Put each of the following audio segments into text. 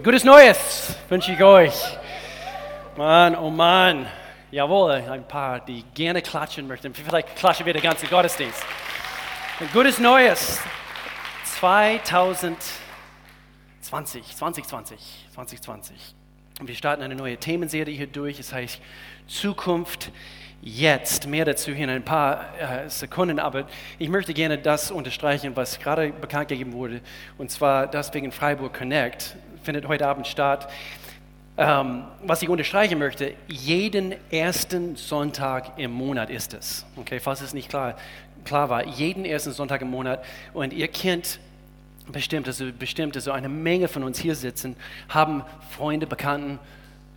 Gutes Neues wünsche ich euch. Mann, oh Mann. Jawohl, ein paar, die gerne klatschen möchten. Vielleicht klatschen wir den ganzen Gottesdienst. Gutes Neues. 2020, 2020, 2020. Und wir starten eine neue Themenserie hier durch. Es heißt Zukunft jetzt. Mehr dazu hier in ein paar äh, Sekunden, aber ich möchte gerne das unterstreichen, was gerade bekannt gegeben wurde, und zwar das wegen Freiburg Connect findet heute Abend statt. Ähm, was ich unterstreichen möchte, jeden ersten Sonntag im Monat ist es. Okay, falls es nicht klar, klar war, jeden ersten Sonntag im Monat. Und ihr kennt bestimmt, also bestimmt, also eine Menge von uns hier sitzen, haben Freunde, Bekannten,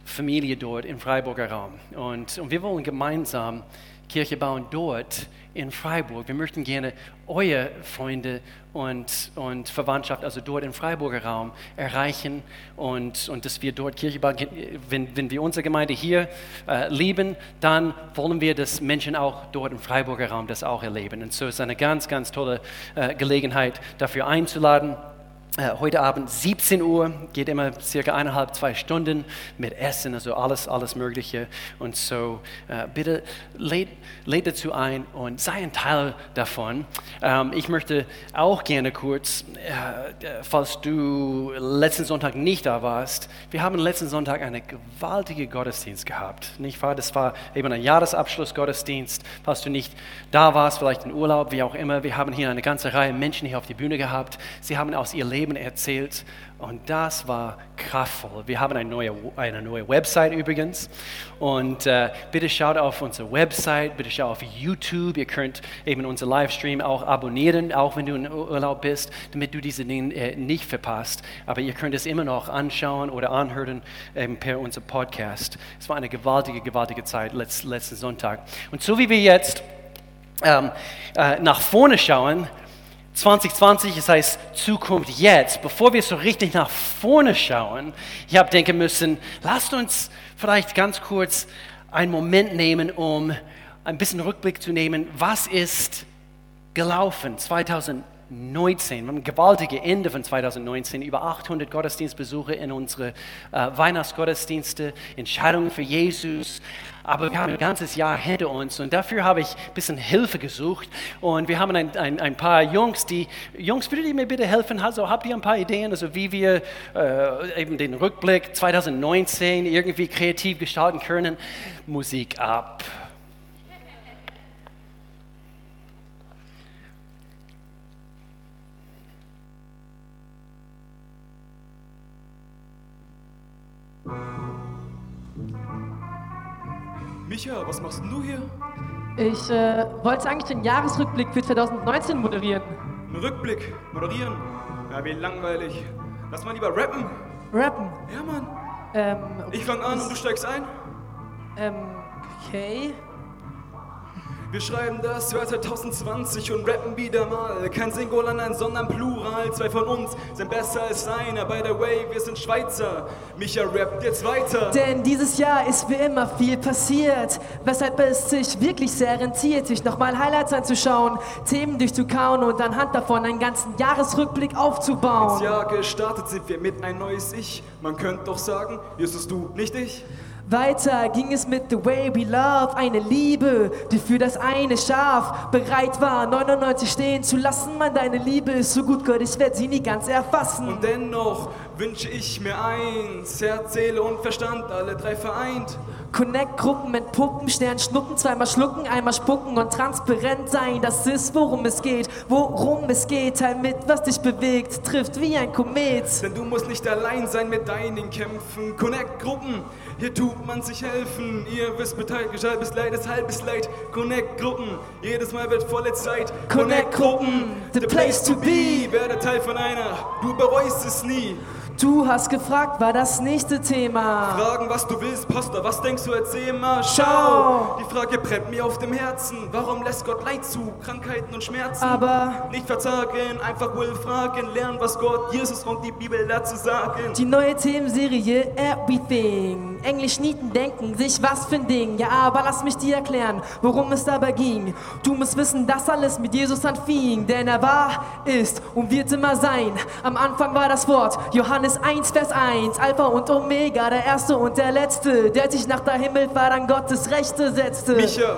Familie dort im Freiburger Raum. Und, und wir wollen gemeinsam Kirche bauen dort in Freiburg. Wir möchten gerne eure Freunde und, und Verwandtschaft, also dort im Freiburger Raum, erreichen und, und dass wir dort Kirche bauen. Wenn, wenn wir unsere Gemeinde hier äh, lieben, dann wollen wir, dass Menschen auch dort im Freiburger Raum das auch erleben. Und so ist eine ganz, ganz tolle äh, Gelegenheit, dafür einzuladen. Äh, heute Abend 17 Uhr, geht immer circa eineinhalb, zwei Stunden mit Essen, also alles, alles Mögliche. Und so äh, bitte lädt, lädt dazu ein und sei ein Teil davon. Ähm, ich möchte auch gerne kurz, äh, falls du letzten Sonntag nicht da warst, wir haben letzten Sonntag einen gewaltigen Gottesdienst gehabt. Nicht wahr? Das war eben ein Jahresabschluss-Gottesdienst. Falls du nicht da warst, vielleicht in Urlaub, wie auch immer, wir haben hier eine ganze Reihe Menschen hier auf die Bühne gehabt. Sie haben aus ihr Leben Leben erzählt und das war kraftvoll. Wir haben eine neue, eine neue Website übrigens und äh, bitte schaut auf unsere Website, bitte schaut auf YouTube. Ihr könnt eben unseren Livestream auch abonnieren, auch wenn du in Urlaub bist, damit du diese Dinge äh, nicht verpasst. Aber ihr könnt es immer noch anschauen oder anhören ähm, per unser Podcast. Es war eine gewaltige, gewaltige Zeit letzt, letzten Sonntag. Und so wie wir jetzt ähm, äh, nach vorne schauen, 2020, das heißt Zukunft jetzt, bevor wir so richtig nach vorne schauen, ich habe denken müssen, lasst uns vielleicht ganz kurz einen Moment nehmen, um ein bisschen Rückblick zu nehmen, was ist gelaufen 2019. 19, wir haben ein gewaltiges Ende von 2019, über 800 Gottesdienstbesuche in unsere äh, Weihnachtsgottesdienste, Entscheidungen für Jesus. Aber wir haben ein ganzes Jahr hinter uns und dafür habe ich ein bisschen Hilfe gesucht. Und wir haben ein, ein, ein paar Jungs, die, Jungs, würdet ihr mir bitte helfen? Also habt ihr ein paar Ideen, also wie wir äh, eben den Rückblick 2019 irgendwie kreativ gestalten können? Musik ab. Micha, was machst du hier? Ich äh, wollte eigentlich den Jahresrückblick für 2019 moderieren. Ein Rückblick, moderieren? Ja, wie langweilig. Lass mal lieber rappen. Rappen? Ja, Mann. Ähm, Ich fang an und du steigst ein. ähm, okay. Wir schreiben das Jahr 2020 und rappen wieder mal. Kein Singular, nein, sondern Plural. Zwei von uns sind besser als einer. By the way, wir sind Schweizer. Micha rappt jetzt weiter. Denn dieses Jahr ist wie immer viel passiert, weshalb es sich wirklich sehr rentiert, sich nochmal Highlights anzuschauen, Themen durchzukauen und anhand davon einen ganzen Jahresrückblick Ins aufzubauen. Jahr gestartet sind wir mit ein neues Ich. Man könnte doch sagen, Jesus du, nicht ich. Weiter ging es mit The Way We Love, eine Liebe, die für das eine Schaf bereit war, 99 stehen zu lassen. Man, deine Liebe ist so gut, Gott, ich werde sie nie ganz erfassen. Und dennoch wünsche ich mir eins. Herz, Seele und Verstand, alle drei vereint. Connect-Gruppen mit Puppen, Stern schnuppen, zweimal schlucken, einmal spucken und transparent sein. Das ist, worum es geht, worum es geht. Teil mit, was dich bewegt, trifft wie ein Komet. Denn du musst nicht allein sein mit deinen Kämpfen. Connect-Gruppen, hier tut man sich helfen. Ihr wisst Bescheid, bis Leid ist halbes Leid. Connect-Gruppen, jedes Mal wird volle Zeit. Connect-Gruppen, the place to be. Werde Teil von einer, du bereust es nie. Du hast gefragt, war das nächste Thema. Fragen, was du willst, Pastor, was denkst du, erzähl mal, Schau. Die Frage brennt mir auf dem Herzen. Warum lässt Gott Leid zu, Krankheiten und Schmerzen? Aber Nicht verzagen, einfach wohl fragen, lernen, was Gott, Jesus und die Bibel dazu sagen. die neue Themenserie Everything, Englisch Nieten denken, sich was für ein Ding. Ja, aber lass mich dir erklären, worum es dabei ging. Du musst wissen, dass alles mit Jesus anfing, denn er war, ist und wird immer sein. Am Anfang war das Wort, Johannes 1, Vers 1, Alpha und Omega, der Erste und der Letzte, der sich nach der Himmelfahrt an Gottes Rechte setzte. Micha,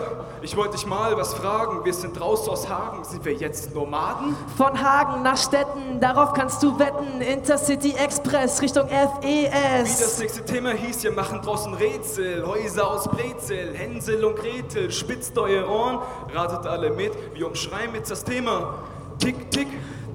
ich wollte dich mal was fragen. Wir sind draußen aus Hagen. Sind wir jetzt Nomaden? Von Hagen nach Stetten, darauf kannst du wetten. Intercity Express Richtung Wie das FES. nächste Thema hieß, wir machen draußen Rätsel. Häuser aus Brezel, Hänsel und Gretel. Spitzt eure Ohren, ratet alle mit. Wir umschreiben jetzt das Thema. Tick, tick.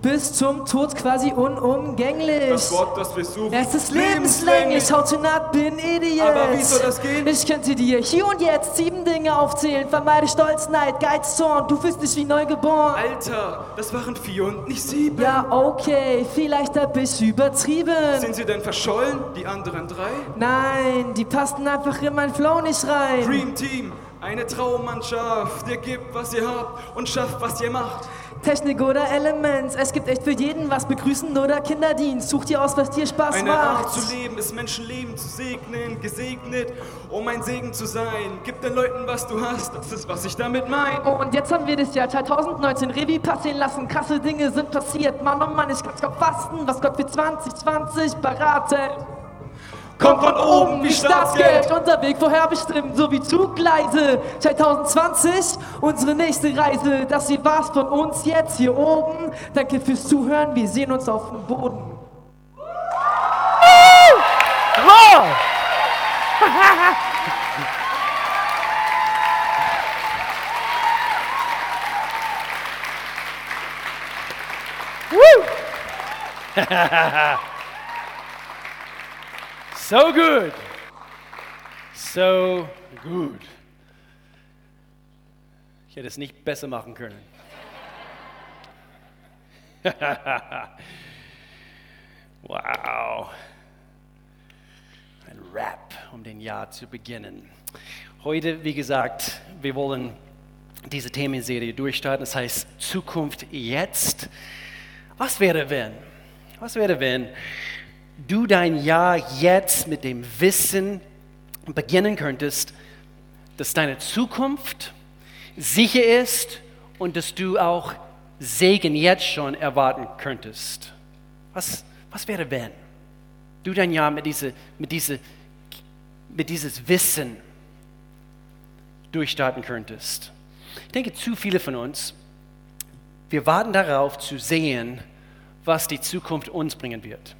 Bis zum Tod quasi unumgänglich. Das Wort, das wir suchen. Es ist lebenslänglich, how to not be an idiot. Aber wie soll das gehen? Ich könnte dir hier und jetzt sieben Dinge aufzählen. Vermeide Stolz, Neid, Geiz, Zorn. Du fühlst dich wie neugeboren. Alter, das waren vier und nicht sieben. Ja, okay, vielleicht ein bisschen übertrieben. Sind sie denn verschollen, die anderen drei? Nein, die passten einfach in mein Flow nicht rein. Dream Team, eine Traummannschaft. Ihr gebt, was ihr habt und schafft, was ihr macht. Technik oder Elements, es gibt echt für jeden was. Begrüßen oder Kinderdienst. Such dir aus, was dir Spaß Eine Art macht. zu leben ist Menschenleben zu segnen, gesegnet, um ein Segen zu sein. Gib den Leuten, was du hast, das ist, was ich damit meine. Oh, und jetzt haben wir das Jahr 2019 Revue passieren lassen. Krasse Dinge sind passiert. Mann, oh Mann, ich kann's kaum fassen, was Gott für 2020 beraten. Kommt von oben wie Staatsgeld. Unterweg vorherbestimmt, so wie Zuggleise. 2020, unsere nächste Reise. Das hier war's von uns jetzt hier oben. Danke fürs Zuhören, wir sehen uns auf dem Boden. So good. So gut. Ich hätte es nicht besser machen können. wow. Ein Rap, um den Jahr zu beginnen. Heute, wie gesagt, wir wollen diese Themenserie durchstarten. Das heißt Zukunft jetzt. Was wäre, wenn? Was wäre, wenn du dein Jahr jetzt mit dem Wissen beginnen könntest, dass deine Zukunft sicher ist und dass du auch Segen jetzt schon erwarten könntest? Was, was wäre, wenn du dein Jahr mit, diese, mit, diese, mit dieses Wissen durchstarten könntest? Ich denke, zu viele von uns, wir warten darauf zu sehen, was die Zukunft uns bringen wird.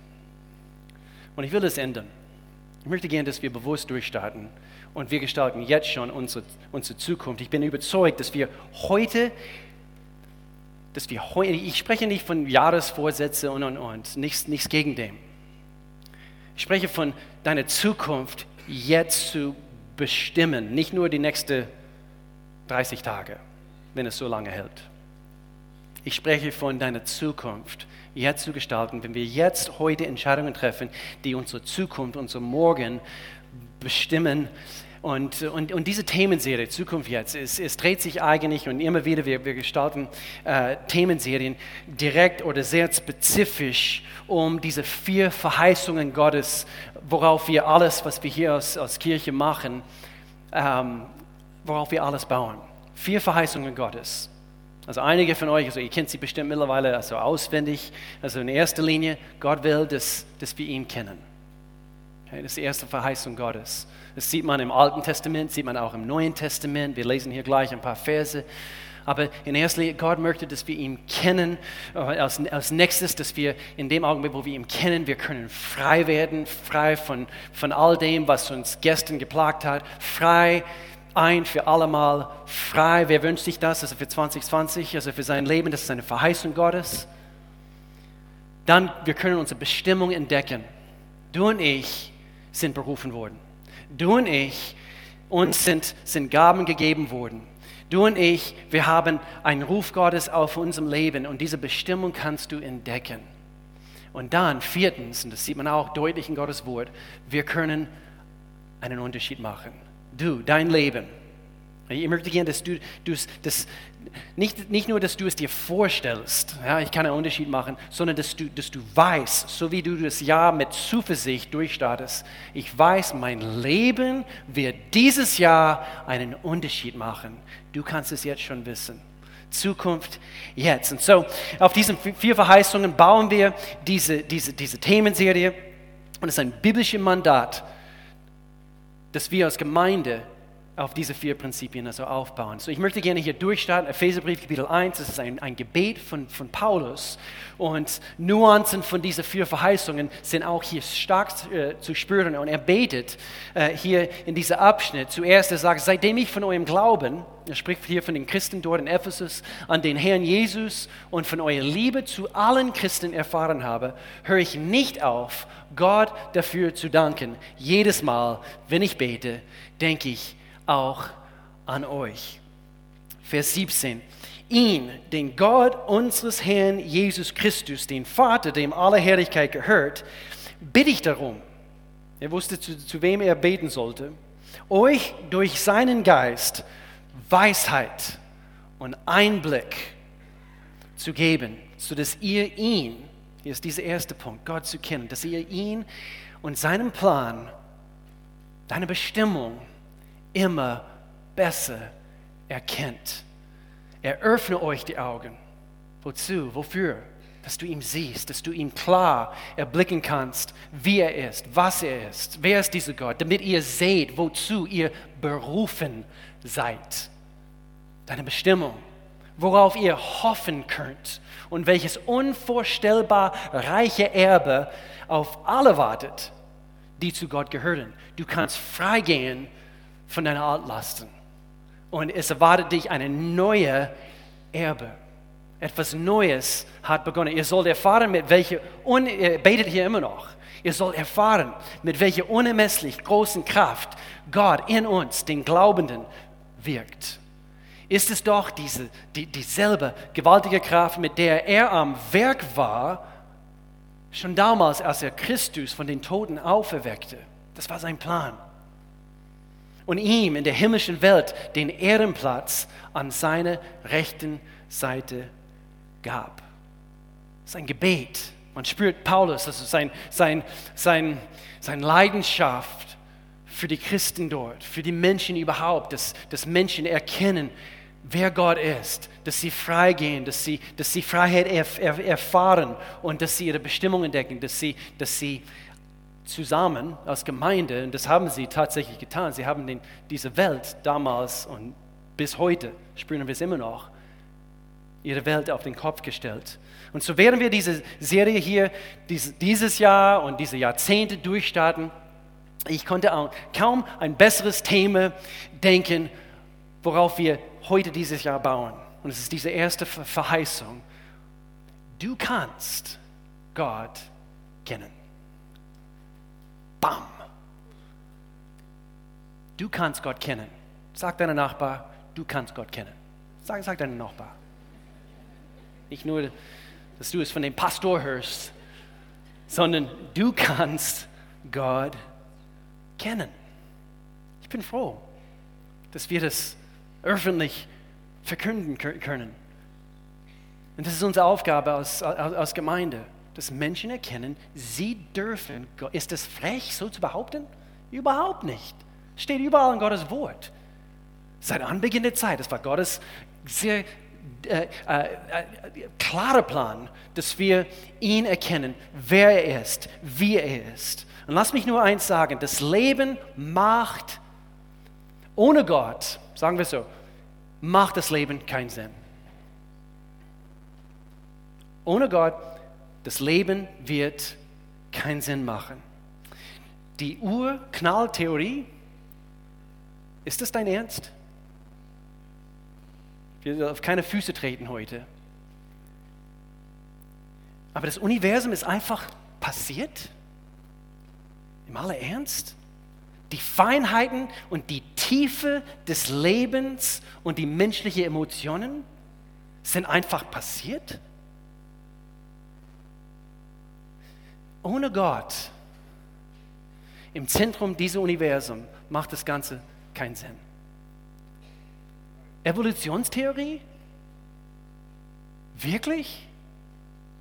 Und ich will das ändern. Ich möchte gerne, dass wir bewusst durchstarten und wir gestalten jetzt schon unsere, unsere Zukunft. Ich bin überzeugt, dass wir heute, dass wir heute, ich spreche nicht von Jahresvorsätze und und und, nichts, nichts gegen dem. Ich spreche von deiner Zukunft jetzt zu bestimmen, nicht nur die nächsten 30 Tage, wenn es so lange hält. Ich spreche von deiner Zukunft jetzt zu gestalten, wenn wir jetzt heute Entscheidungen treffen, die unsere Zukunft, unser Morgen bestimmen. Und, und, und diese Themenserie, Zukunft jetzt, es, es dreht sich eigentlich und immer wieder, wir, wir gestalten äh, Themenserien direkt oder sehr spezifisch um diese vier Verheißungen Gottes, worauf wir alles, was wir hier als, als Kirche machen, ähm, worauf wir alles bauen. Vier Verheißungen Gottes. Also einige von euch, also ihr kennt sie bestimmt mittlerweile also auswendig. Also in erster Linie, Gott will, dass, dass wir ihn kennen. Okay, das ist die erste Verheißung Gottes. Das sieht man im Alten Testament, sieht man auch im Neuen Testament. Wir lesen hier gleich ein paar Verse. Aber in erster Linie, Gott möchte, dass wir ihn kennen. Äh, Als, als nächstes, dass wir in dem Augenblick, wo wir ihn kennen, wir können frei werden, frei von, von all dem, was uns gestern geplagt hat, frei ein für allemal, frei. Wer wünscht sich das? Also für 2020, also für sein Leben, das ist eine Verheißung Gottes. Dann, wir können unsere Bestimmung entdecken. Du und ich sind berufen worden. Du und ich, uns sind, sind Gaben gegeben worden. Du und ich, wir haben einen Ruf Gottes auf unserem Leben und diese Bestimmung kannst du entdecken. Und dann, viertens, und das sieht man auch deutlich in Gottes Wort, wir können einen Unterschied machen. Du, dein Leben, Ich möchte gerne, dass du das, nicht, nicht nur, dass du es dir vorstellst, ja, ich kann einen Unterschied machen, sondern dass du, dass du weißt, so wie du das Jahr mit Zuversicht durchstartest, ich weiß, mein Leben wird dieses Jahr einen Unterschied machen. Du kannst es jetzt schon wissen. Zukunft jetzt. Und so, auf diesen vier Verheißungen bauen wir diese, diese, diese Themenserie und es ist ein biblisches Mandat, dass wir als Gemeinde auf diese vier Prinzipien also aufbauen. So, ich möchte gerne hier durchstarten. Epheserbrief Kapitel 1, das ist ein, ein Gebet von, von Paulus. Und Nuancen von diesen vier Verheißungen sind auch hier stark äh, zu spüren. Und er betet äh, hier in diesem Abschnitt. Zuerst, er sagt, seitdem ich von eurem Glauben, er spricht hier von den Christen dort in Ephesus, an den Herrn Jesus und von eurer Liebe zu allen Christen erfahren habe, höre ich nicht auf, Gott dafür zu danken. Jedes Mal, wenn ich bete, denke ich, auch an euch. Vers 17. Ihn, den Gott unseres Herrn Jesus Christus, den Vater, dem alle Herrlichkeit gehört, bitte ich darum, er wusste, zu, zu wem er beten sollte, euch durch seinen Geist Weisheit und Einblick zu geben, sodass ihr ihn, hier ist dieser erste Punkt, Gott zu kennen, dass ihr ihn und seinen Plan, deine Bestimmung, immer besser erkennt. Eröffne euch die Augen. Wozu? Wofür? Dass du ihn siehst, dass du ihn klar erblicken kannst, wie er ist, was er ist, wer ist dieser Gott, damit ihr seht, wozu ihr berufen seid. Deine Bestimmung, worauf ihr hoffen könnt und welches unvorstellbar reiche Erbe auf alle wartet, die zu Gott gehören. Du kannst freigehen von deinen Altlasten. Und es erwartet dich eine neue Erbe. Etwas Neues hat begonnen. Ihr sollt erfahren, mit welcher, un, ihr betet hier immer noch, ihr sollt erfahren, mit welcher unermesslich großen Kraft Gott in uns, den Glaubenden, wirkt. Ist es doch diese, die, dieselbe gewaltige Kraft, mit der er am Werk war, schon damals, als er Christus von den Toten auferweckte. Das war sein Plan und ihm in der himmlischen Welt den Ehrenplatz an seiner rechten Seite gab. Sein Gebet. Man spürt Paulus, also sein, sein, sein, sein Leidenschaft für die Christen dort, für die Menschen überhaupt, dass, dass Menschen erkennen, wer Gott ist, dass sie freigehen, dass sie, dass sie Freiheit erf, erfahren und dass sie ihre Bestimmung entdecken, dass sie, dass sie zusammen als Gemeinde, und das haben sie tatsächlich getan, sie haben den, diese Welt damals und bis heute, spüren wir es immer noch, ihre Welt auf den Kopf gestellt. Und so werden wir diese Serie hier dieses Jahr und diese Jahrzehnte durchstarten. Ich konnte auch kaum ein besseres Thema denken, worauf wir heute dieses Jahr bauen. Und es ist diese erste Verheißung. Du kannst Gott kennen. Bam. Du kannst Gott kennen. Sag deinem Nachbar, du kannst Gott kennen. Sag, sag deinem Nachbar. Nicht nur, dass du es von dem Pastor hörst, sondern du kannst Gott kennen. Ich bin froh, dass wir das öffentlich verkünden können. Und das ist unsere Aufgabe als, als, als Gemeinde dass Menschen erkennen, sie dürfen. Ist es frech, so zu behaupten? Überhaupt nicht. Steht überall in Gottes Wort. Seit Anbeginn der Zeit, das war Gottes sehr äh, äh, äh, klarer Plan, dass wir ihn erkennen, wer er ist, wie er ist. Und lass mich nur eins sagen, das Leben macht ohne Gott, sagen wir so, macht das Leben keinen Sinn. Ohne Gott das Leben wird keinen Sinn machen. Die Urknalltheorie, ist das dein Ernst? Wir auf keine Füße treten heute. Aber das Universum ist einfach passiert? Im aller Ernst? Die Feinheiten und die Tiefe des Lebens und die menschlichen Emotionen sind einfach passiert? Ohne Gott im Zentrum dieses Universums macht das Ganze keinen Sinn. Evolutionstheorie? Wirklich?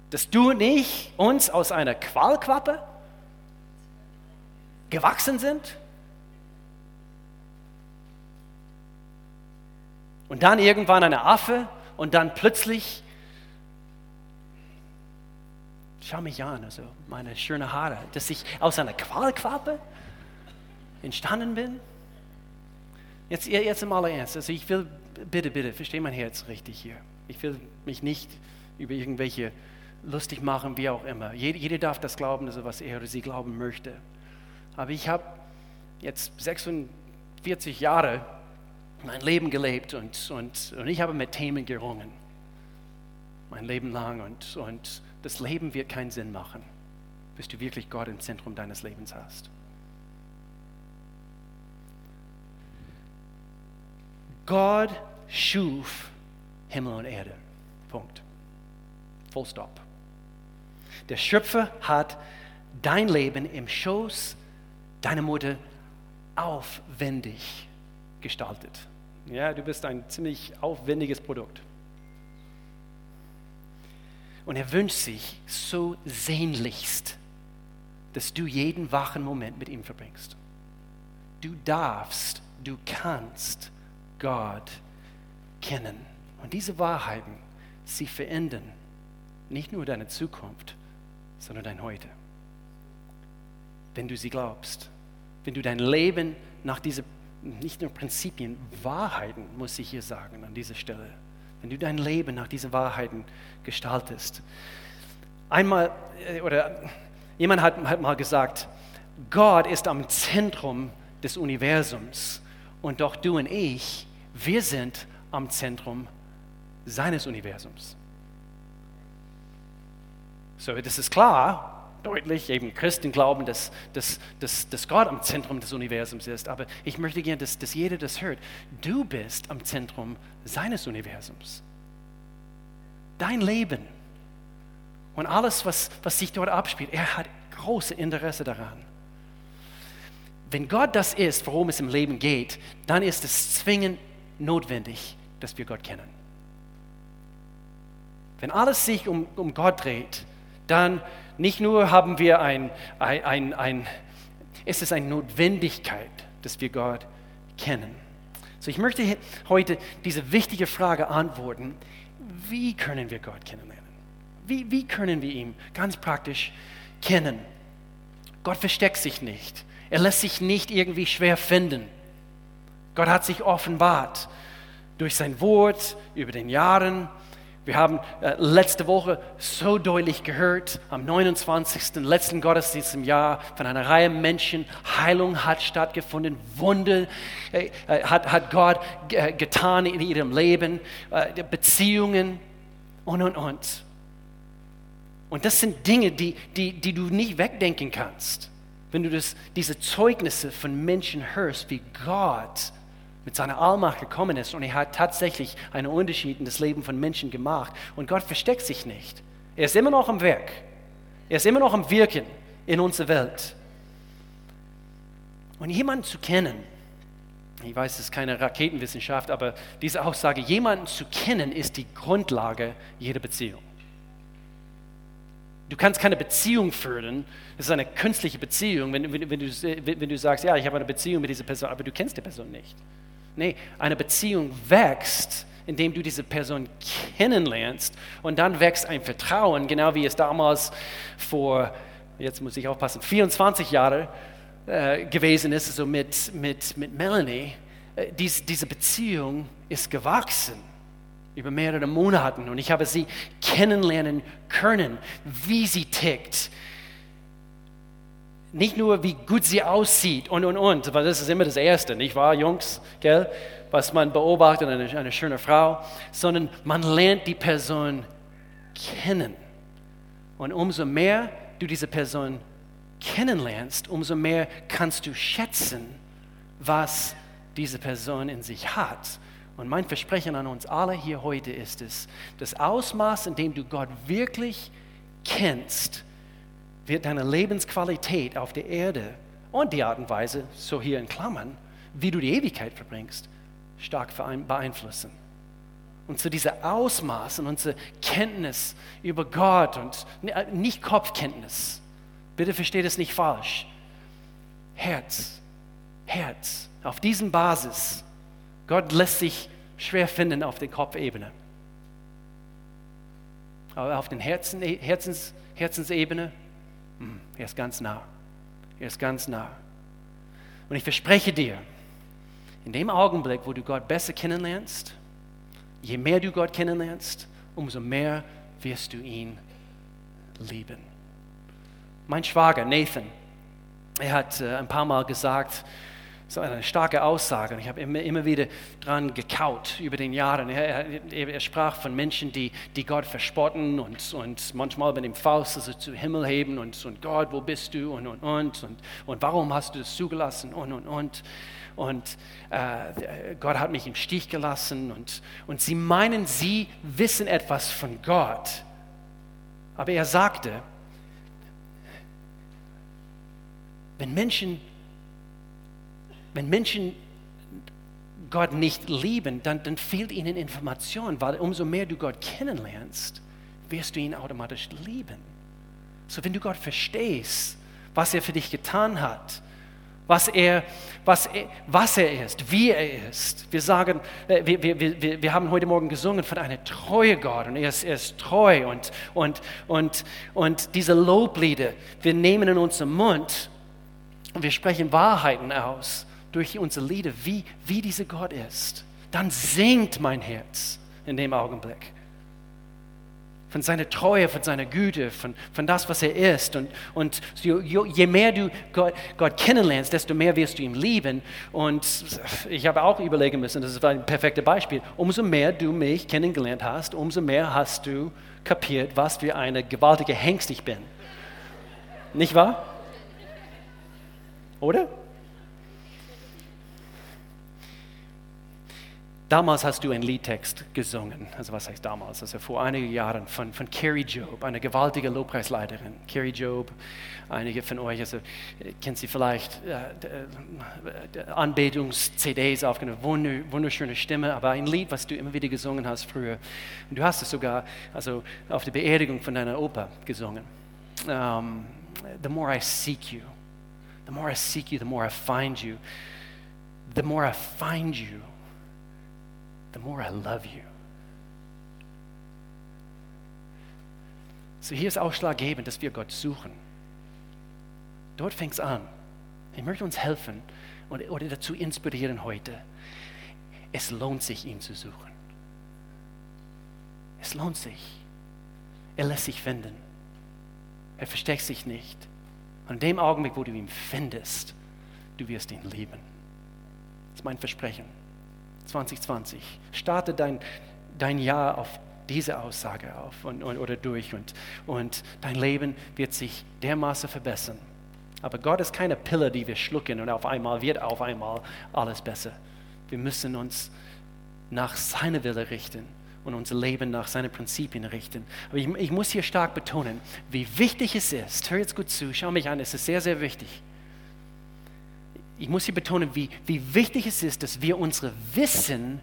Dass du und ich uns aus einer Qualquappe gewachsen sind? Und dann irgendwann eine Affe und dann plötzlich, schau mich an, also meine schönen Haare, dass ich aus einer Qualquappe entstanden bin? Jetzt, jetzt im Allerernst, also ich will, bitte, bitte, verstehe mein Herz richtig hier. Ich will mich nicht über irgendwelche lustig machen, wie auch immer. Jeder, jeder darf das glauben, also was er oder sie glauben möchte. Aber ich habe jetzt 46 Jahre mein Leben gelebt und, und, und ich habe mit Themen gerungen. Mein Leben lang und, und das Leben wird keinen Sinn machen, bis du wirklich Gott im Zentrum deines Lebens hast. Gott schuf Himmel und Erde. Punkt. Full stop. Der Schöpfer hat dein Leben im Schoß deiner Mutter aufwendig gestaltet. Ja, du bist ein ziemlich aufwendiges Produkt. Und er wünscht sich so sehnlichst, dass du jeden wachen Moment mit ihm verbringst. Du darfst, du kannst Gott kennen. Und diese Wahrheiten, sie verändern nicht nur deine Zukunft, sondern dein Heute. Wenn du sie glaubst, wenn du dein Leben nach diesen, nicht nur Prinzipien, Wahrheiten, muss ich hier sagen an dieser Stelle, wenn du dein Leben nach diesen Wahrheiten gestaltest. Einmal, äh, oder jemand hat, hat mal gesagt, Gott ist am Zentrum des Universums und doch du und ich, wir sind am Zentrum seines Universums. So, das ist klar, deutlich, eben Christen glauben, dass, dass, dass, dass Gott am Zentrum des Universums ist. Aber ich möchte gerne, dass, dass jeder das hört. Du bist am Zentrum seines Universums. Dein Leben und alles, was, was sich dort abspielt, er hat große Interesse daran. Wenn Gott das ist, worum es im Leben geht, dann ist es zwingend notwendig, dass wir Gott kennen. Wenn alles sich um, um Gott dreht, dann nicht nur haben wir ein, ein, ein, ein es ist eine Notwendigkeit, dass wir Gott kennen. So, ich möchte heute diese wichtige Frage antworten, wie können wir Gott kennenlernen? Wie, wie können wir ihn ganz praktisch kennen? Gott versteckt sich nicht. Er lässt sich nicht irgendwie schwer finden. Gott hat sich offenbart durch sein Wort über den Jahren, wir haben äh, letzte Woche so deutlich gehört, am 29. letzten Gottesdienst im Jahr von einer Reihe Menschen, Heilung hat stattgefunden, Wunder äh, äh hat, hat Gott getan in ihrem Leben, Beziehungen und, und, und. Und das sind Dinge, die, die, die du nicht wegdenken kannst, wenn du das, diese Zeugnisse von Menschen hörst, wie Gott mit seiner Allmacht gekommen ist und er hat tatsächlich einen Unterschied in das Leben von Menschen gemacht. Und Gott versteckt sich nicht. Er ist immer noch am Werk. Er ist immer noch am Wirken in unserer Welt. Und jemanden zu kennen, ich weiß, es ist keine Raketenwissenschaft, aber diese Aussage, jemanden zu kennen, ist die Grundlage jeder Beziehung. Du kannst keine Beziehung führen, das ist eine künstliche Beziehung, wenn, wenn, wenn, du, wenn du sagst, ja, ich habe eine Beziehung mit dieser Person, aber du kennst die Person nicht. Nee, eine Beziehung wächst, indem du diese Person kennenlernst und dann wächst ein Vertrauen, genau wie es damals vor, jetzt muss ich aufpassen, 24 Jahre äh, gewesen ist, so mit, mit, mit Melanie. Äh, dies, diese Beziehung ist gewachsen über mehrere Monate und ich habe sie kennenlernen können, wie sie tickt, nicht nur, wie gut sie aussieht und, und, und, weil das ist immer das Erste, nicht wahr, Jungs, gell? was man beobachtet, eine, eine schöne Frau, sondern man lernt die Person kennen. Und umso mehr du diese Person kennenlernst, umso mehr kannst du schätzen, was diese Person in sich hat. Und mein Versprechen an uns alle hier heute ist es, das Ausmaß, in dem du Gott wirklich kennst, wird deine Lebensqualität auf der Erde und die Art und Weise, so hier in Klammern, wie du die Ewigkeit verbringst, stark beeinflussen. und zu dieser Ausmaß und unsere Kenntnis über Gott und äh, nicht Kopfkenntnis. Bitte versteht es nicht falsch. Herz, Herz. Auf diesem Basis. Gott lässt sich schwer finden auf der Kopfebene. Aber auf den Herzen, Herzens, Herzensebene, er ist ganz nah. Er ist ganz nah. Und ich verspreche dir, in dem Augenblick, wo du Gott besser kennenlernst, je mehr du Gott kennenlernst, umso mehr wirst du ihn lieben. Mein Schwager Nathan, er hat äh, ein paar Mal gesagt, so eine starke Aussage. Ich habe immer, immer wieder dran gekaut über den Jahren. Er, er, er, sprach von Menschen, die, die Gott verspotten und, und manchmal mit dem Faust also zu Himmel heben und, und Gott, wo bist du und, und, und, und, und warum hast du das zugelassen und, und, und. Und äh, Gott hat mich im Stich gelassen und, und sie meinen, sie wissen etwas von Gott. Aber er sagte, wenn Menschen wenn Menschen Gott nicht lieben, dann, dann fehlt ihnen Information, weil umso mehr du Gott kennenlernst, wirst du ihn automatisch lieben. So, wenn du Gott verstehst, was er für dich getan hat, was er, was er, was er ist, wie er ist. Wir sagen, äh, wir, wir, wir, wir haben heute Morgen gesungen von einer treue Gott und er ist, er ist treu und, und, und, und diese Loblieder, wir nehmen in unseren Mund und wir sprechen Wahrheiten aus durch unsere Lieder, wie, wie dieser Gott ist, dann singt mein Herz in dem Augenblick. Von seiner Treue, von seiner Güte, von, von das, was er ist. Und, und je mehr du Gott, Gott kennenlernst, desto mehr wirst du ihn lieben. Und ich habe auch überlegen müssen, das ist ein perfektes Beispiel, umso mehr du mich kennengelernt hast, umso mehr hast du kapiert, was für eine gewaltige Hengst ich bin. Nicht wahr? Oder? Damals hast du einen Liedtext gesungen, also was heißt damals, also vor einigen Jahren von, von Carrie Job, eine gewaltige Lobpreisleiterin. Carrie Job, einige von euch, also kennt sie vielleicht, äh, äh Anbetungs-CDs aufgenommen, wunderschöne Stimme, aber ein Lied, was du immer wieder gesungen hast früher. Und du hast es sogar also auf der Beerdigung von deiner Opa gesungen. Um, the more I seek you, the more I seek you, the more I find you, the more I find you the more I love you. So hier ist ausschlaggebend, dass wir Gott suchen. Dort fängt es an. Ich möchte uns helfen oder dazu inspirieren heute. Es lohnt sich, ihn zu suchen. Es lohnt sich. Er lässt sich finden. Er versteckt sich nicht. Und in dem Augenblick, wo du ihn findest, du wirst ihn lieben. Das ist mein Versprechen. 2020. Starte dein, dein Jahr auf diese Aussage auf und, und, oder durch und, und dein Leben wird sich dermaßen verbessern. Aber Gott ist keine Pille, die wir schlucken und auf einmal wird auf einmal alles besser. Wir müssen uns nach seiner Wille richten und unser Leben nach seinen Prinzipien richten. Aber ich, ich muss hier stark betonen, wie wichtig es ist. Hör jetzt gut zu, schau mich an, es ist sehr, sehr wichtig ich muss hier betonen, wie, wie wichtig es ist, dass wir unsere Wissen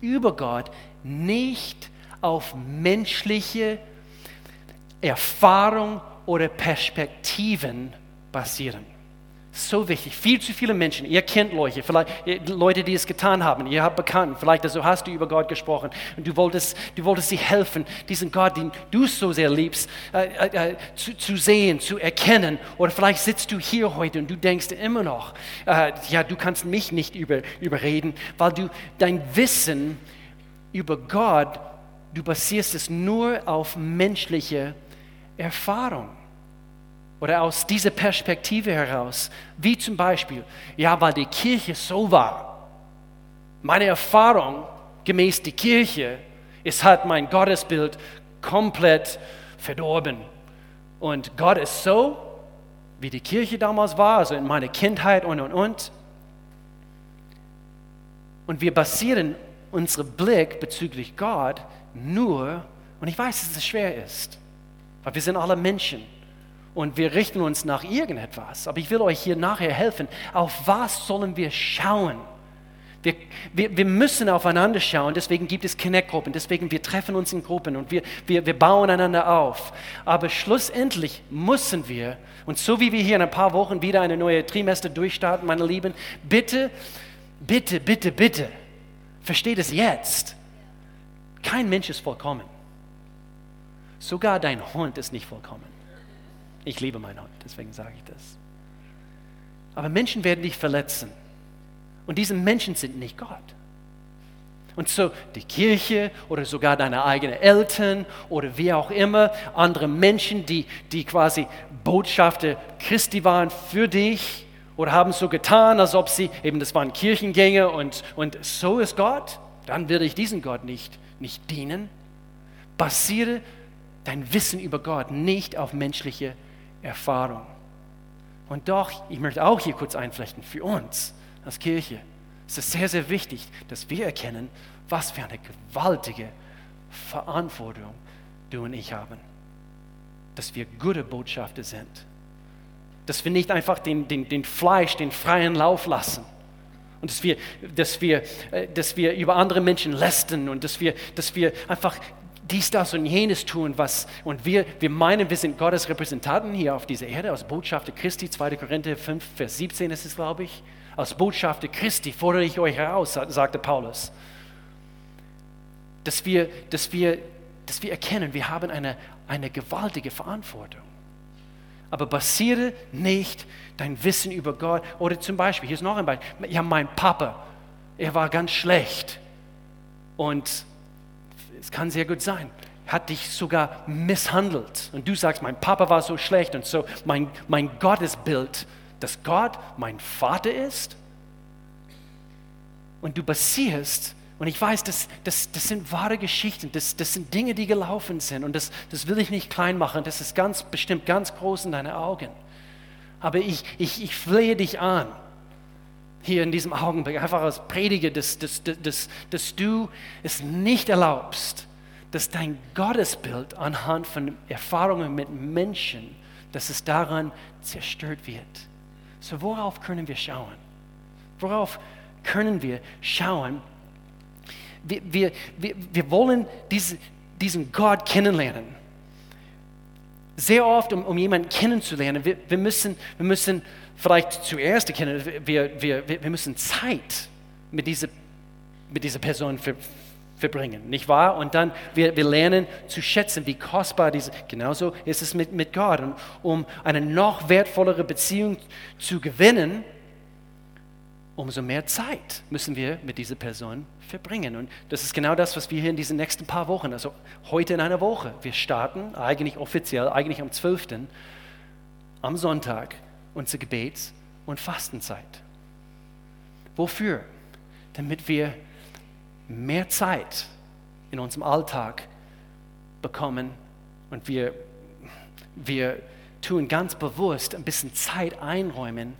über Gott nicht auf menschliche Erfahrung oder Perspektiven basieren. So wichtig. Viel zu viele Menschen, ihr kennt Leute, vielleicht Leute, die es getan haben, ihr habt bekannt, vielleicht also hast du über Gott gesprochen. Und du wolltest, du wolltest sie helfen, diesen Gott, den du so sehr liebst, äh, äh, äh, zu, zu, sehen, zu erkennen. Oder vielleicht sitzt du hier heute und du denkst immer noch, äh, ja, du kannst mich nicht über, überreden, weil du dein Wissen über Gott, du basierst es nur auf menschliche Erfahrung oder aus dieser Perspektive heraus, wie zum Beispiel, ja, weil die Kirche so war. Meine Erfahrung gemäß der Kirche, es hat mein Gottesbild komplett verdorben. Und Gott ist so, wie die Kirche damals war, also in meiner Kindheit und, und, und. Und wir basieren unseren Blick bezüglich Gott nur, und ich weiß, dass es schwer ist, weil wir sind alle Menschen und wir richten uns nach irgendetwas. Aber ich will euch hier nachher helfen. Auf was sollen wir schauen, Wir, wir, wir müssen aufeinander schauen, deswegen gibt es Connect-Gruppen, deswegen wir treffen uns in Gruppen und wir, wir, wir bauen einander auf. Aber schlussendlich müssen wir, und so wie wir hier in ein paar Wochen wieder eine neue Trimester durchstarten, meine Lieben, bitte, bitte, bitte, bitte, versteht es jetzt. Kein Mensch ist vollkommen. Sogar dein Hund ist nicht vollkommen. Ich liebe meinen Hund, deswegen sage ich das. Aber Menschen werden dich verletzen. Und diese Menschen sind nicht Gott. Und so die Kirche oder sogar deine eigenen Eltern oder wie auch immer, andere Menschen, die, die quasi Botschafter Christi waren für dich oder haben so getan, als ob sie eben, das waren Kirchengänger und, und so ist Gott, dann würde ich diesen Gott nicht, nicht dienen. Basiere dein Wissen über Gott nicht auf menschliche Erfahrung. Und doch, ich möchte auch hier kurz einflechten, für uns als Kirche ist es sehr, sehr wichtig, dass wir erkennen, was für eine gewaltige Verantwortung du und ich haben. Dass wir gute Botschafter sind. Dass wir nicht einfach den, den, den Fleisch, den freien Lauf lassen. Und dass wir, dass, wir, äh, dass wir über andere Menschen lästern und dass wir, dass wir einfach dies, das und jenes tun, was, und wir, wir meinen, wir sind Gottes Repräsentanten hier auf dieser Erde, als Botschafter Christi, 2. Korinther 5, Vers 17 ist es, glaube ich. Als Botschafter Christi fordere ich euch heraus, sagte Paulus, dass wir, dass wir, dass wir erkennen, wir haben eine, eine gewaltige Verantwortung. Aber basiere nicht dein Wissen über Gott. Oder zum Beispiel, hier ist noch ein Beispiel. Ja, mein Papa, er war ganz schlecht. Und es kann sehr gut sein, hat dich sogar misshandelt. Und du sagst, mein Papa war so schlecht und so mein, mein Gottesbild, dass Gott mein Vater ist. Und du basierst, und ich weiß, das, das, das sind wahre Geschichten, das, das sind Dinge, die gelaufen sind. Und das, das will ich nicht klein machen, das ist ganz bestimmt ganz groß in deinen Augen. Aber ich, ich, ich flehe dich an, hier in diesem Augenblick, einfach als Prediger, dass, dass, dass, dass du es nicht erlaubst, dass dein Gottesbild anhand von Erfahrungen mit Menschen, dass es daran zerstört wird. So worauf können wir schauen? Worauf können wir schauen? Wir, wir, wir, wir wollen diese, diesen Gott kennenlernen. Sehr oft, um, um jemanden kennenzulernen, wir, wir, müssen, wir müssen vielleicht zuerst erkennen, wir, wir, wir müssen Zeit mit dieser, mit dieser Person ver, verbringen, nicht wahr? Und dann, wir, wir lernen zu schätzen, wie kostbar diese, genauso ist es mit, mit Gott. Und um eine noch wertvollere Beziehung zu gewinnen, umso mehr Zeit müssen wir mit dieser Person verbringen. Und das ist genau das, was wir hier in diesen nächsten paar Wochen, also heute in einer Woche, wir starten eigentlich offiziell, eigentlich am 12. am Sonntag unsere Gebets- und Fastenzeit. Wofür? Damit wir mehr Zeit in unserem Alltag bekommen und wir, wir tun ganz bewusst ein bisschen Zeit einräumen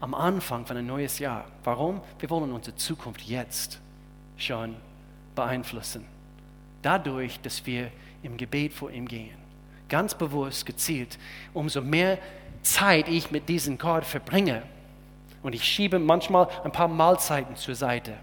am Anfang von einem neues Jahr. Warum? Wir wollen unsere Zukunft jetzt schon beeinflussen. Dadurch, dass wir im Gebet vor ihm gehen. Ganz bewusst, gezielt. Umso mehr Zeit ich mit diesem Gott verbringe und ich schiebe manchmal ein paar Mahlzeiten zur Seite.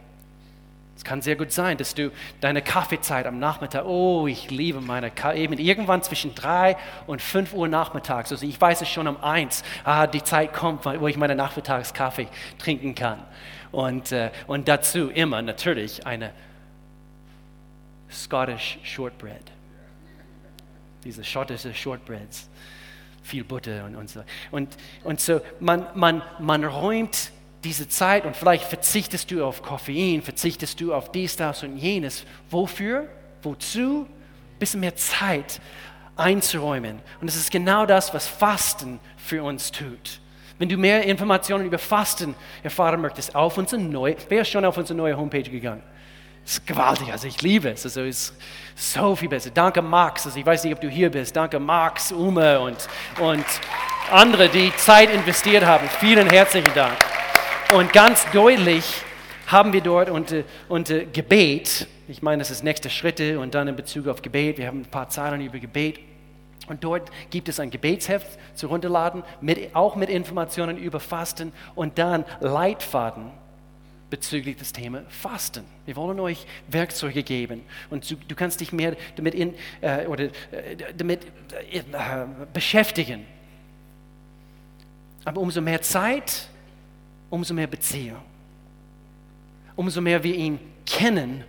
Es kann sehr gut sein, dass du deine Kaffeezeit am Nachmittag, oh, ich liebe meine Kaffee, eben irgendwann zwischen drei und fünf Uhr nachmittags, also ich weiß es schon um eins, ah, die Zeit kommt, wo ich meine Nachmittagskaffee trinken kann. Und, äh, und dazu immer natürlich eine Scottish Shortbread. Diese schottische Shortbreads viel Butter und, und so. Und, und so, man, man, man räumt diese Zeit und vielleicht verzichtest du auf Koffein, verzichtest du auf dies, das und jenes. Wofür? Wozu? Ein bisschen mehr Zeit einzuräumen. Und es ist genau das, was Fasten für uns tut. Wenn du mehr Informationen über Fasten erfahren möchtest, auf unsere neue, wer ist schon auf unsere neue Homepage gegangen? Ist gewaltig, also ich liebe es. Also es ist so viel besser. Danke Max, also ich weiß nicht, ob du hier bist. Danke Max, Ume und, und andere, die Zeit investiert haben. Vielen herzlichen Dank. Und ganz deutlich haben wir dort unter, unter Gebet, ich meine, das ist nächste Schritte und dann in Bezug auf Gebet, wir haben ein paar Zahlen über Gebet. Und dort gibt es ein Gebetsheft zu runterladen, mit, auch mit Informationen über Fasten und dann Leitfaden bezüglich des Thema Fasten. Wir wollen euch Werkzeuge geben und du, kannst dich mehr damit, in, äh, oder, äh, damit äh, beschäftigen. Aber umso mehr Zeit, umso mehr Beziehung. Umso mehr wir ihn kennen,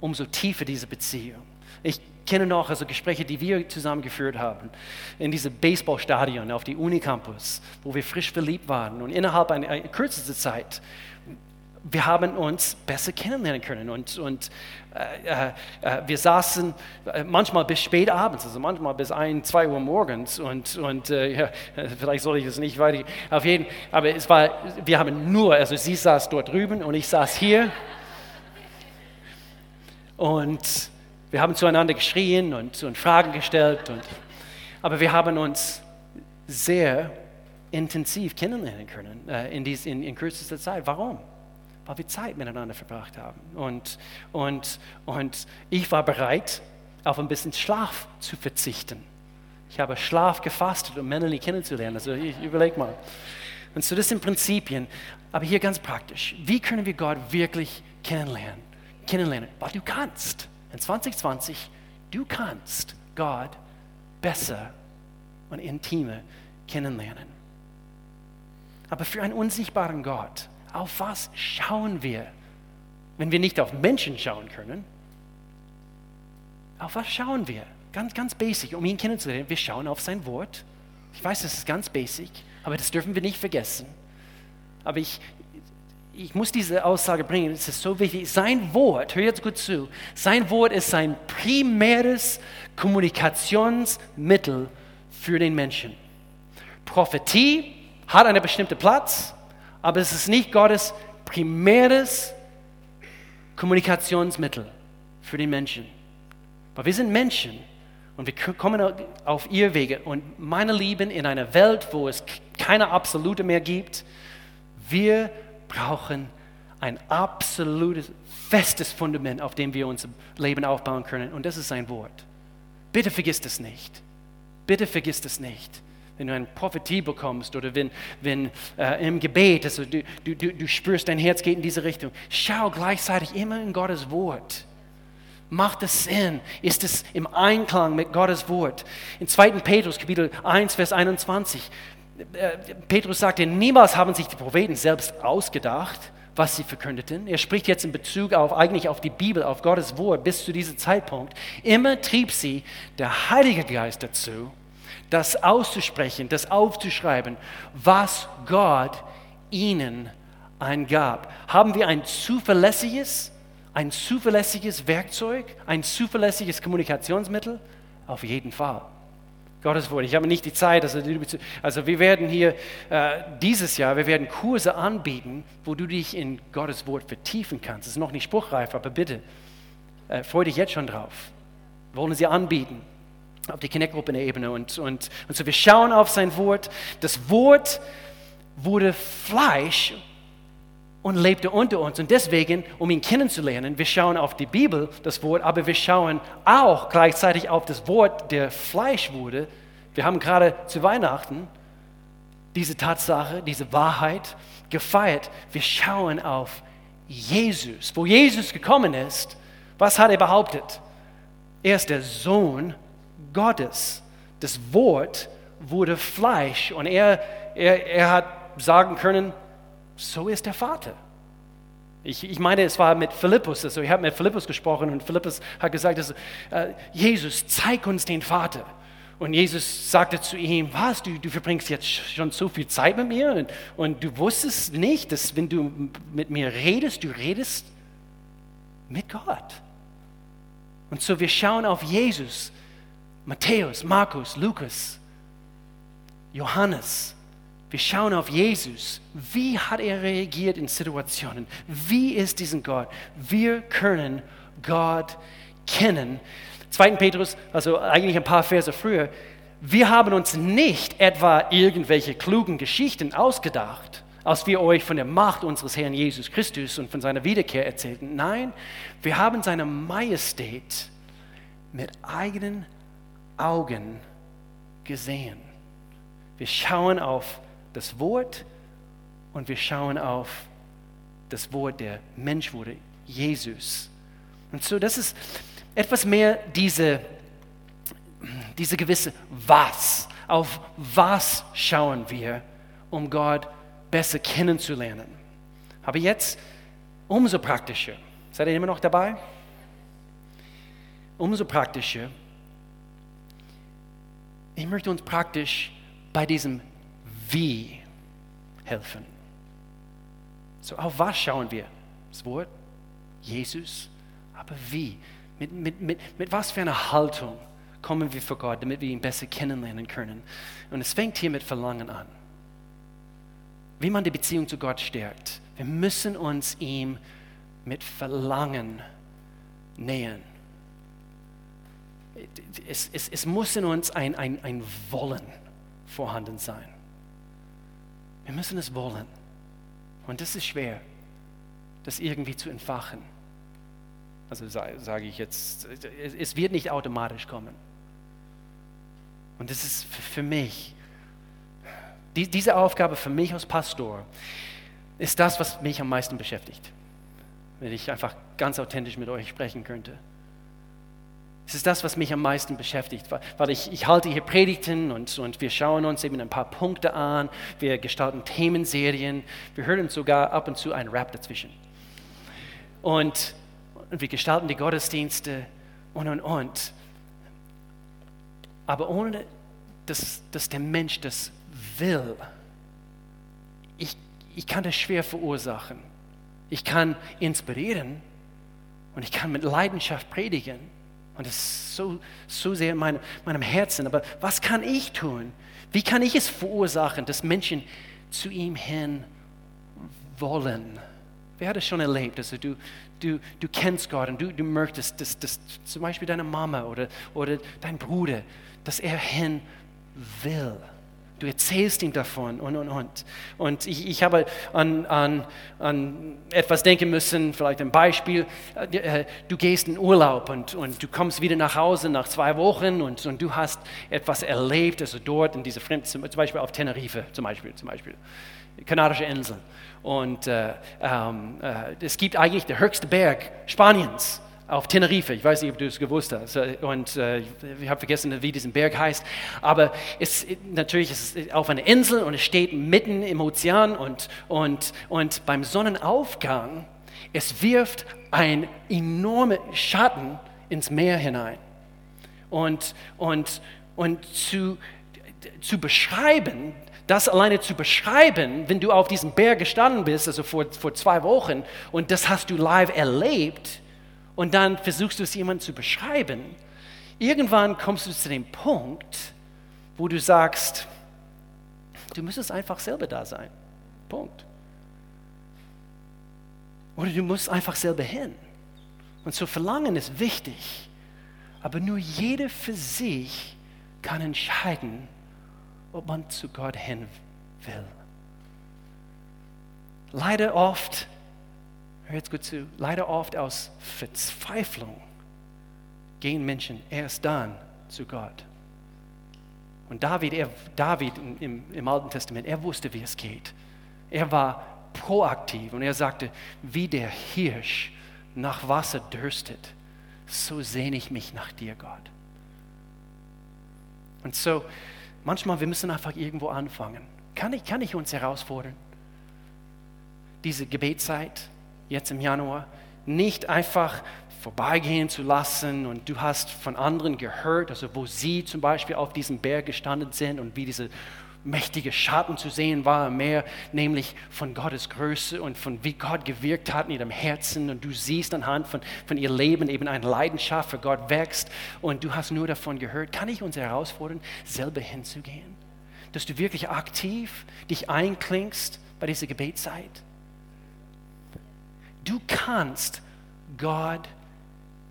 umso tiefer diese Beziehung. Ich kenne noch also Gespräche, die wir zusammen geführt haben, in diesem Baseballstadion auf die Unicampus, wo wir frisch verliebt waren und innerhalb einer, einer kürzester Zeit wir haben uns besser kennenlernen können und, und äh, äh, äh wir saßen äh, manchmal bis spät abends, also manchmal bis ein, zwei Uhr morgens und, und äh, ja, vielleicht soll ich es nicht weiter, auf jeden aber es war, wir haben nur, also sie saß dort drüben und ich saß hier und wir haben zueinander geschrien und, und Fragen gestellt, und, aber wir haben uns sehr intensiv kennenlernen können äh, in, dies, in, in kürzester Zeit. Warum? Weil wir Zeit miteinander verbracht haben. Und, und, und ich war bereit, auf ein bisschen Schlaf zu verzichten. Ich habe Schlaf gefastet, um Melanie kennenzulernen. Also ich überleg mal. Und so das sind Prinzipien. Aber hier ganz praktisch. Wie können wir Gott wirklich kennenlernen? Kennenlernen, weil du kannst. In 2020, du kannst Gott besser und intimer kennenlernen. Aber für einen unsichtbaren Gott auf was schauen wir? Wenn wir nicht auf Menschen schauen können, auf was schauen wir? Ganz, ganz basic, um ihn kennenzulernen. Wir schauen auf sein Wort. Ich weiß, das ist ganz basic, aber das dürfen wir nicht vergessen. Aber ich, ich muss diese Aussage bringen, es ist so wichtig. Sein Wort, hör jetzt gut zu, sein Wort ist sein primäres Kommunikationsmittel für den Menschen. Prophetie hat einen bestimmten Platz, aber es ist nicht Gottes primäres Kommunikationsmittel für die Menschen. Weil wir sind Menschen und wir kommen auf ihr Wege. Und meine Lieben, in einer Welt, wo es keine Absolute mehr gibt, wir brauchen ein absolutes, festes Fundament, auf dem wir unser Leben aufbauen können. Und das ist sein Wort. Bitte vergiss das nicht. Bitte vergiss das nicht wenn du eine Prophetie bekommst oder wenn, wenn äh, im Gebet, also du, du, du spürst, dein Herz geht in diese Richtung, schau gleichzeitig immer in Gottes Wort. Macht es Sinn? Ist es im Einklang mit Gottes Wort? In 2. Petrus, Kapitel 1, Vers 21, äh, Petrus sagte, niemals haben sich die Propheten selbst ausgedacht, was sie verkündeten. Er spricht jetzt in Bezug auf eigentlich auf die Bibel, auf Gottes Wort bis zu diesem Zeitpunkt. Immer trieb sie der Heilige Geist dazu, das auszusprechen, das aufzuschreiben, was Gott ihnen eingab. Haben wir ein zuverlässiges, ein zuverlässiges Werkzeug, ein zuverlässiges Kommunikationsmittel? Auf jeden Fall. Gottes Wort. Ich habe nicht die Zeit, also, also wir werden hier äh, dieses Jahr, wir werden Kurse anbieten, wo du dich in Gottes Wort vertiefen kannst. Es ist noch nicht spruchreif, aber bitte, äh, freue dich jetzt schon drauf. Wollen sie anbieten auf die Connect-Gruppen-Ebene. Und, und, und so wir schauen auf sein Wort. Das Wort wurde Fleisch und lebte unter uns. Und deswegen, um ihn kennenzulernen, wir schauen auf die Bibel, das Wort, aber wir schauen auch gleichzeitig auf das Wort, der Fleisch wurde. Wir haben gerade zu Weihnachten diese Tatsache, diese Wahrheit gefeiert. Wir schauen auf Jesus. Wo Jesus gekommen ist, was hat er behauptet? Er ist der Sohn Gottes. Das Wort wurde Fleisch und er, er, er hat sagen können, so ist der Vater. Ich, ich meine, es war mit Philippus, also ich habe mit Philippus gesprochen und Philippus hat gesagt, also, äh, Jesus, zeig uns den Vater. Und Jesus sagte zu ihm, was, du, du verbringst jetzt schon so viel Zeit mit mir und, und du wusstest nicht, dass wenn du mit mir redest, du redest mit Gott. Und so wir schauen auf Jesus, Matthäus, Markus, Lukas, Johannes. Wir schauen auf Jesus. Wie hat er reagiert in Situationen? Wie ist diesen Gott? Wir können Gott kennen. 2. Petrus, also eigentlich ein paar Verse früher, wir haben uns nicht etwa irgendwelche klugen Geschichten ausgedacht, als wir euch von der Macht unseres Herrn Jesus Christus und von seiner Wiederkehr erzählten. Nein, wir haben seine Majestät mit eigenen Augen gesehen. Wir schauen auf das Wort und wir schauen auf das Wort, der Mensch wurde, Jesus. Und so, das ist etwas mehr diese, diese gewisse Was. Auf was schauen wir, um Gott besser kennenzulernen. Aber jetzt umso praktischer. Seid ihr immer noch dabei? Umso praktischer. Ich möchte uns praktisch bei diesem Wie helfen. So, auf was schauen wir? Das Wort, Jesus, aber wie? Mit, mit, mit, mit was für einer Haltung kommen wir vor Gott, damit wir ihn besser kennenlernen können? Und es fängt hier mit Verlangen an. Wie man die Beziehung zu Gott stärkt. Wir müssen uns ihm mit Verlangen nähern. Es, es, es muss in uns ein, ein, ein Wollen vorhanden sein. Wir müssen es wollen. Und das ist schwer, das irgendwie zu entfachen. Also sage ich jetzt, es wird nicht automatisch kommen. Und das ist für mich, diese Aufgabe für mich als Pastor, ist das, was mich am meisten beschäftigt. Wenn ich einfach ganz authentisch mit euch sprechen könnte. Es ist das, was mich am meisten beschäftigt, weil ich, ich halte hier Predigten und, und wir schauen uns eben ein paar Punkte an, wir gestalten Themenserien, wir hören sogar ab und zu einen Rap dazwischen. Und, und wir gestalten die Gottesdienste und, und, und. Aber ohne, dass, dass der Mensch das will, ich, ich kann das schwer verursachen. Ich kann inspirieren und ich kann mit Leidenschaft predigen. Und das ist so, so sehr in meinem, meinem Herzen. Aber was kann ich tun? Wie kann ich es verursachen, dass Menschen zu ihm hin wollen? Wer hat es schon erlebt? Also du, du, du kennst Gott und du, du möchtest, dass, dass zum Beispiel deine Mama oder, oder dein Bruder, dass er hin will. Du erzählst ihm davon und, und, und. Und ich, ich habe an, an, an etwas denken müssen, vielleicht ein Beispiel. Äh, du gehst in Urlaub und, und du kommst wieder nach Hause nach zwei Wochen und, und du hast etwas erlebt, also dort in dieser Fremd, zum Beispiel auf Tenerife, zum Beispiel, zum Beispiel, kanadische Insel. Und äh, ähm, äh, es gibt eigentlich den höchsten Berg Spaniens auf Tenerife. Ich weiß nicht, ob du es gewusst hast. Und äh, ich habe vergessen, wie dieser Berg heißt. Aber es, natürlich ist es auf einer Insel und es steht mitten im Ozean. Und, und, und beim Sonnenaufgang, es wirft ein enormer Schatten ins Meer hinein. Und, und, und zu, zu beschreiben, das alleine zu beschreiben, wenn du auf diesem Berg gestanden bist, also vor, vor zwei Wochen, und das hast du live erlebt, und dann versuchst du es jemandem zu beschreiben, irgendwann kommst du zu dem Punkt, wo du sagst, du müsstest einfach selber da sein. Punkt. Oder du musst einfach selber hin. Und so Verlangen ist wichtig, aber nur jeder für sich kann entscheiden, ob man zu Gott hin will. Leider oft hör jetzt gut zu, leider oft aus Verzweiflung gehen Menschen erst dann zu Gott. Und David, er, David im, im Alten Testament, er wusste, wie es geht. Er war proaktiv und er sagte, wie der Hirsch nach Wasser dürstet, so sehne ich mich nach dir, Gott. Und so, manchmal, wir müssen einfach irgendwo anfangen. Kann ich, kann ich uns herausfordern? Diese Gebetszeit, jetzt im Januar, nicht einfach vorbeigehen zu lassen und du hast von anderen gehört, also wo sie zum Beispiel auf diesem Berg gestanden sind und wie diese mächtige Schatten zu sehen war im Meer, nämlich von Gottes Größe und von wie Gott gewirkt hat in ihrem Herzen und du siehst anhand von, von ihr Leben eben eine Leidenschaft für Gott wächst und du hast nur davon gehört, kann ich uns herausfordern, selber hinzugehen? Dass du wirklich aktiv dich einklingst bei dieser Gebetszeit? Du kannst Gott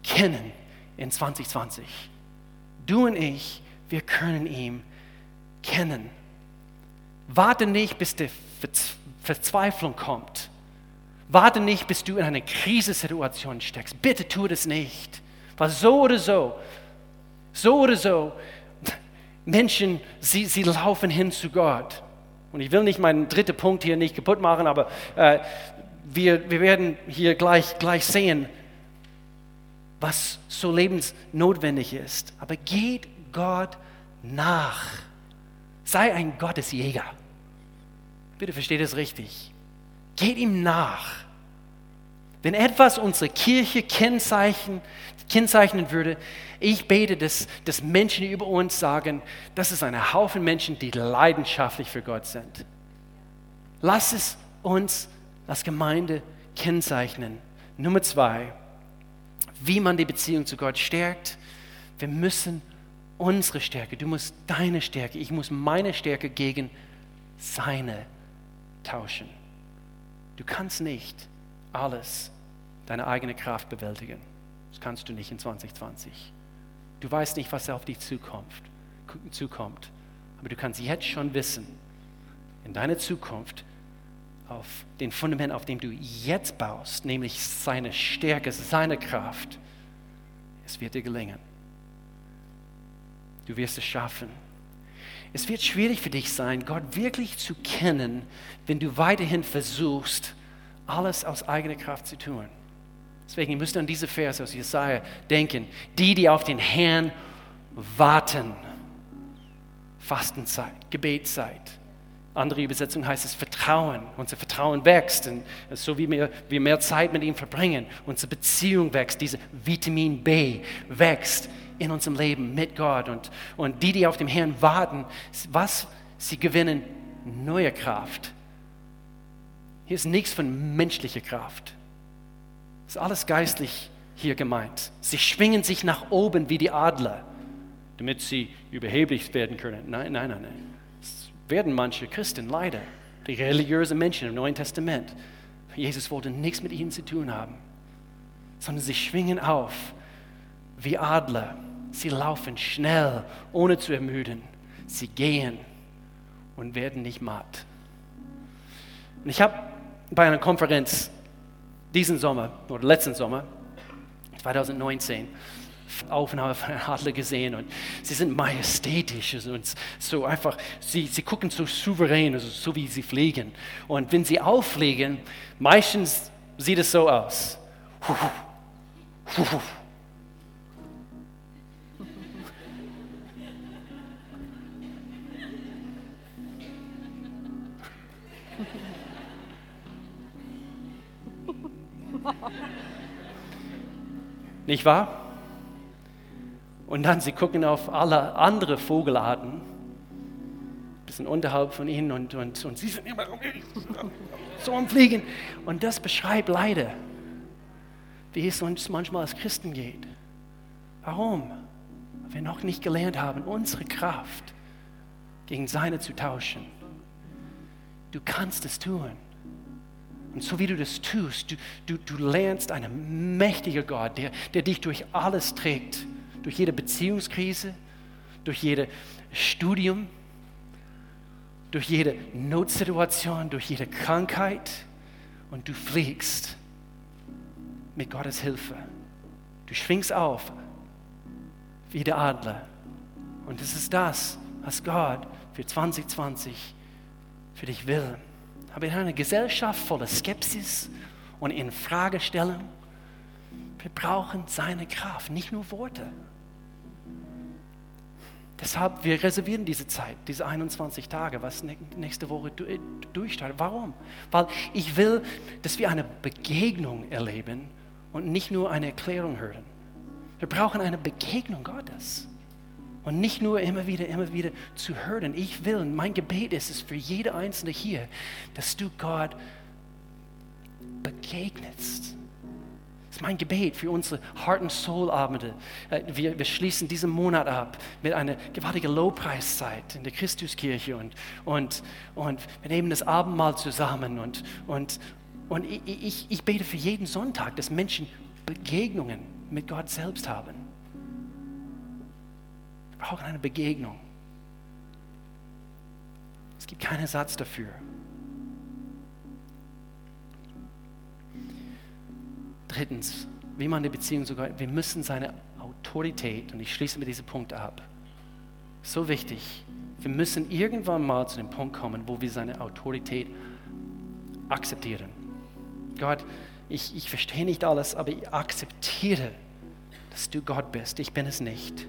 kennen in 2020. Du und ich, wir können ihn kennen. Warte nicht, bis die Verzweiflung kommt. Warte nicht, bis du in eine Krisensituation steckst. Bitte tu das nicht. Weil so oder so, so oder so, Menschen, sie, sie laufen hin zu Gott. Und ich will nicht meinen dritten Punkt hier nicht kaputt machen, aber äh, wir, wir werden hier gleich, gleich sehen, was so lebensnotwendig ist. Aber geht Gott nach. Sei ein Gottesjäger. Bitte versteht es richtig. Geht ihm nach. Wenn etwas unsere Kirche kennzeichnen, kennzeichnen würde, ich bete, dass, dass Menschen über uns sagen, das ist ein Haufen Menschen, die leidenschaftlich für Gott sind. Lass es uns als Gemeinde kennzeichnen. Nummer zwei, wie man die Beziehung zu Gott stärkt. Wir müssen unsere Stärke, du musst deine Stärke, ich muss meine Stärke gegen seine tauschen. Du kannst nicht alles deine eigene Kraft bewältigen. Das kannst du nicht in 2020. Du weißt nicht, was auf dich zukommt, zukommt. Aber du kannst jetzt schon wissen, in deiner Zukunft, auf den Fundament, auf dem du jetzt baust, nämlich seine Stärke, seine Kraft, es wird dir gelingen. Du wirst es schaffen. Es wird schwierig für dich sein, Gott wirklich zu kennen, wenn du weiterhin versuchst, alles aus eigener Kraft zu tun. Deswegen müsst ihr an diese Verse aus Jesaja denken. Die, die auf den Herrn warten. Fastenzeit, Gebetszeit. Andere Übersetzung heißt es Vertrauen. Unser Vertrauen wächst. Und so wie wir, wir mehr Zeit mit ihm verbringen, unsere Beziehung wächst. Diese Vitamin B wächst in unserem Leben mit Gott. Und, und die, die auf den Herrn warten, was? Sie gewinnen neue Kraft. Hier ist nichts von menschlicher Kraft. Das ist alles geistlich hier gemeint. Sie schwingen sich nach oben wie die Adler, damit sie überheblich werden können. Nein, nein, nein, nein. Das werden manche Christen leider, die religiösen Menschen im Neuen Testament. Jesus wollte nichts mit ihnen zu tun haben, sondern sie schwingen auf wie Adler. Sie laufen schnell, ohne zu ermüden. Sie gehen und werden nicht matt. Und ich habe bei einer Konferenz diesen Sommer oder letzten Sommer, 2019, Aufnahme von einem Adler gesehen und sie sind majestätisch und so einfach, sie, sie gucken so souverän, also so wie sie fliegen. Und wenn sie auffliegen, meistens sieht es so aus. Nicht wahr? Und dann sie gucken auf alle andere Vogelarten, ein bisschen unterhalb von ihnen und, und, und sie sind immer so am Fliegen. Und das beschreibt leider, wie es uns manchmal als Christen geht. Warum? Weil wir noch nicht gelernt haben, unsere Kraft gegen seine zu tauschen. Du kannst es tun. Und so wie du das tust, du, du, du lernst einen mächtigen Gott, der, der dich durch alles trägt, durch jede Beziehungskrise, durch jedes Studium, durch jede Notsituation, durch jede Krankheit. Und du fliegst mit Gottes Hilfe. Du schwingst auf wie der Adler. Und es ist das, was Gott für 2020 für dich will. Aber in einer Gesellschaft voller Skepsis und Infragestellung, wir brauchen seine Kraft, nicht nur Worte. Deshalb, wir reservieren diese Zeit, diese 21 Tage, was nächste Woche durchstartet. Warum? Weil ich will, dass wir eine Begegnung erleben und nicht nur eine Erklärung hören. Wir brauchen eine Begegnung Gottes. Und nicht nur immer wieder, immer wieder zu hören. Ich will, mein Gebet ist es für jede Einzelne hier, dass du Gott begegnest. Ist mein Gebet für unsere Heart and Soul Abende. Äh, wir, wir schließen diesen Monat ab mit einer gewaltigen Lobpreiszeit in der Christuskirche und, und, und wir nehmen das Abendmahl zusammen und, und, und ich, ich, bete für jeden Sonntag, dass Menschen Begegnungen mit Gott selbst haben brauchen eine Begegnung. Es gibt keinen Satz dafür. Drittens, wie man die Beziehung sogar, wir müssen seine Autorität, und ich schließe mit diesem Punkt ab, so wichtig, wir müssen irgendwann mal zu dem Punkt kommen, wo wir seine Autorität akzeptieren. Gott, ich, ich verstehe nicht alles, aber ich akzeptiere, dass du Gott bist. Ich bin es nicht.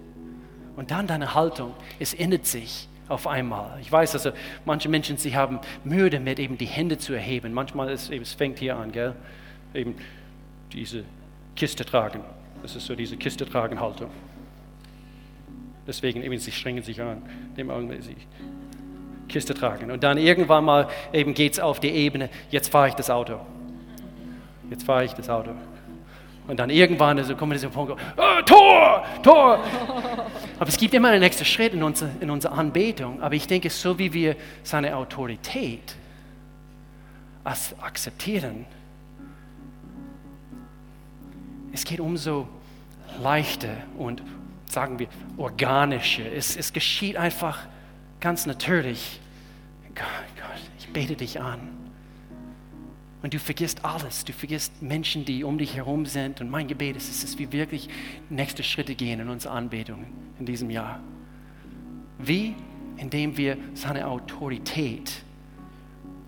Und dann deine Haltung, es ändert sich auf einmal. Ich weiß, also manche Menschen, sie haben Mühe damit, eben die Hände zu erheben. Manchmal ist es fängt hier an, gell? Eben diese Kiste tragen. Das ist so diese Kiste tragen Haltung. Deswegen eben, sie strengen sich an, dem Augenblick sie Kiste tragen. Und dann irgendwann mal eben geht es auf die Ebene, jetzt fahre ich das Auto. Jetzt fahre ich das Auto. Und dann irgendwann also kommen wir zu diesem Punkt, oh, Tor, Tor. Aber es gibt immer einen nächsten Schritt in, unser, in unserer Anbetung. Aber ich denke, so wie wir seine Autorität akzeptieren, es geht umso leichter und sagen wir organischer. Es, es geschieht einfach ganz natürlich. Gott, Gott, ich bete dich an. Und du vergisst alles. Du vergisst Menschen, die um dich herum sind. Und mein Gebet ist, dass wir wirklich nächste Schritte gehen in unserer Anbetung in diesem Jahr. Wie? Indem wir seine Autorität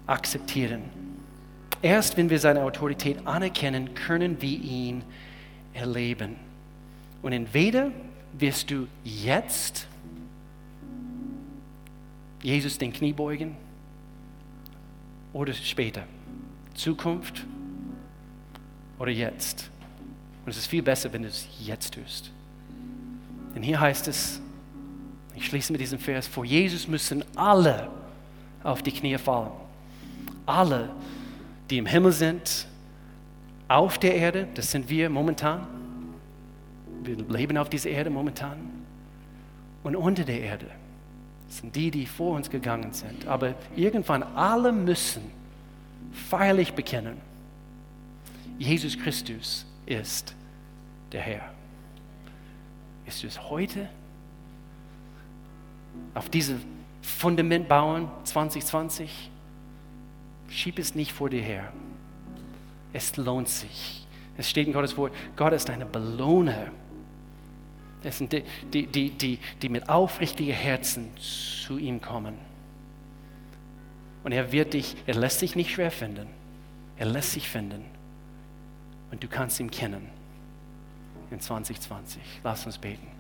akzeptieren. Erst wenn wir seine Autorität anerkennen, können wir ihn erleben. Und entweder wirst du jetzt Jesus den Knie beugen oder später. Zukunft oder jetzt. Und es ist viel besser, wenn du es jetzt tust. Denn hier heißt es, ich schließe mit diesem Vers, vor Jesus müssen alle auf die Knie fallen. Alle, die im Himmel sind, auf der Erde, das sind wir momentan. Wir leben auf dieser Erde momentan. Und unter der Erde sind die, die vor uns gegangen sind. Aber irgendwann alle müssen feierlich bekennen, Jesus Christus ist der Herr. Ist es heute auf diesem Fundament bauen 2020? Schieb es nicht vor dir her. Es lohnt sich. Es steht in Gottes Wort, Gott ist eine Belohner. Es sind die, die, die, die, die mit aufrichtigen Herzen zu ihm kommen. Und er wird dich, er lässt sich nicht schwer finden. Er lässt sich finden. Und du kannst ihn kennen in 2020. Lass uns beten.